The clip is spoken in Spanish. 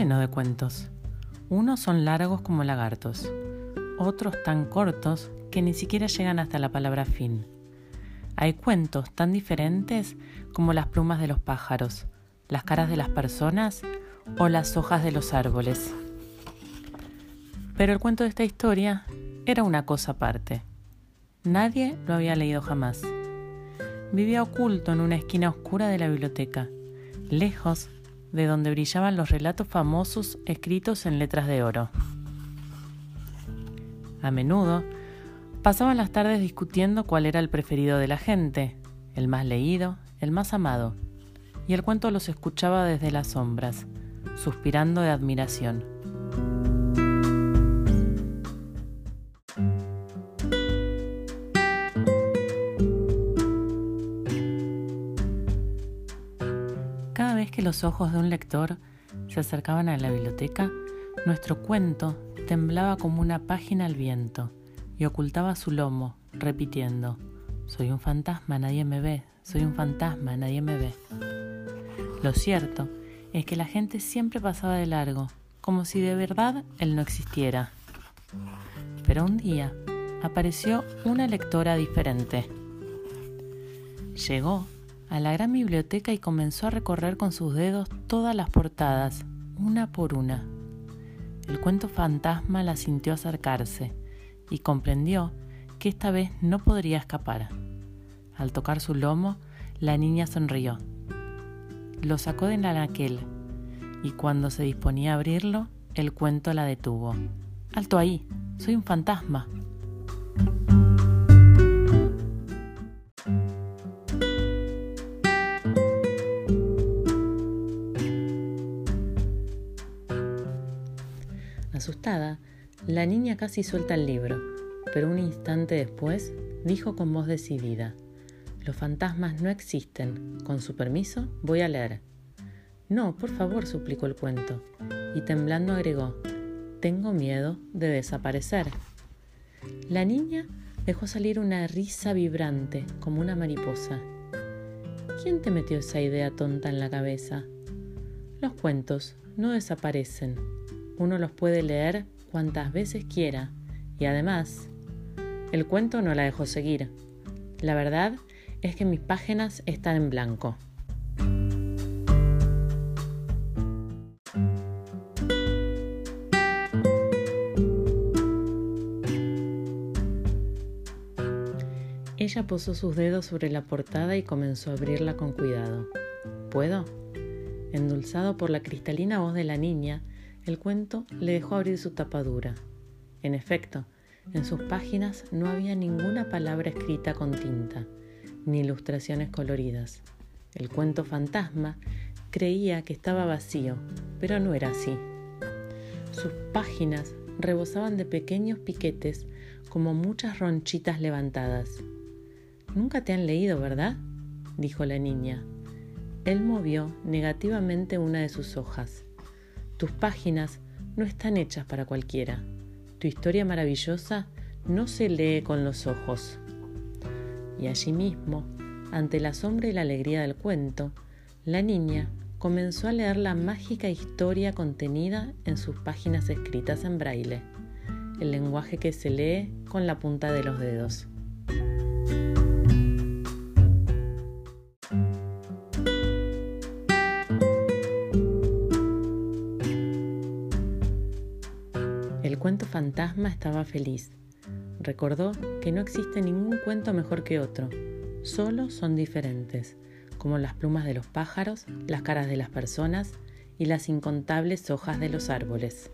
lleno de cuentos. Unos son largos como lagartos, otros tan cortos que ni siquiera llegan hasta la palabra fin. Hay cuentos tan diferentes como las plumas de los pájaros, las caras de las personas o las hojas de los árboles. Pero el cuento de esta historia era una cosa aparte. Nadie lo había leído jamás. Vivía oculto en una esquina oscura de la biblioteca, lejos de donde brillaban los relatos famosos escritos en letras de oro. A menudo pasaban las tardes discutiendo cuál era el preferido de la gente, el más leído, el más amado, y el cuento los escuchaba desde las sombras, suspirando de admiración. Los ojos de un lector se acercaban a la biblioteca, nuestro cuento temblaba como una página al viento y ocultaba su lomo, repitiendo, Soy un fantasma, nadie me ve, soy un fantasma, nadie me ve. Lo cierto es que la gente siempre pasaba de largo, como si de verdad él no existiera. Pero un día apareció una lectora diferente. Llegó a la gran biblioteca y comenzó a recorrer con sus dedos todas las portadas, una por una. El cuento fantasma la sintió acercarse y comprendió que esta vez no podría escapar. Al tocar su lomo, la niña sonrió. Lo sacó de la naquel y cuando se disponía a abrirlo, el cuento la detuvo. Alto ahí, soy un fantasma. Asustada, la niña casi suelta el libro, pero un instante después dijo con voz decidida, Los fantasmas no existen. Con su permiso, voy a leer. No, por favor, suplicó el cuento, y temblando agregó, Tengo miedo de desaparecer. La niña dejó salir una risa vibrante, como una mariposa. ¿Quién te metió esa idea tonta en la cabeza? Los cuentos no desaparecen, uno los puede leer cuantas veces quiera y además, el cuento no la dejó seguir. La verdad es que mis páginas están en blanco. Ella posó sus dedos sobre la portada y comenzó a abrirla con cuidado. ¿Puedo? Endulzado por la cristalina voz de la niña, el cuento le dejó abrir su tapadura. En efecto, en sus páginas no había ninguna palabra escrita con tinta, ni ilustraciones coloridas. El cuento fantasma creía que estaba vacío, pero no era así. Sus páginas rebosaban de pequeños piquetes como muchas ronchitas levantadas. Nunca te han leído, ¿verdad? dijo la niña. Él movió negativamente una de sus hojas. Tus páginas no están hechas para cualquiera. Tu historia maravillosa no se lee con los ojos. Y allí mismo, ante la sombra y la alegría del cuento, la niña comenzó a leer la mágica historia contenida en sus páginas escritas en braille, el lenguaje que se lee con la punta de los dedos. Cuento fantasma estaba feliz. Recordó que no existe ningún cuento mejor que otro, solo son diferentes, como las plumas de los pájaros, las caras de las personas y las incontables hojas de los árboles.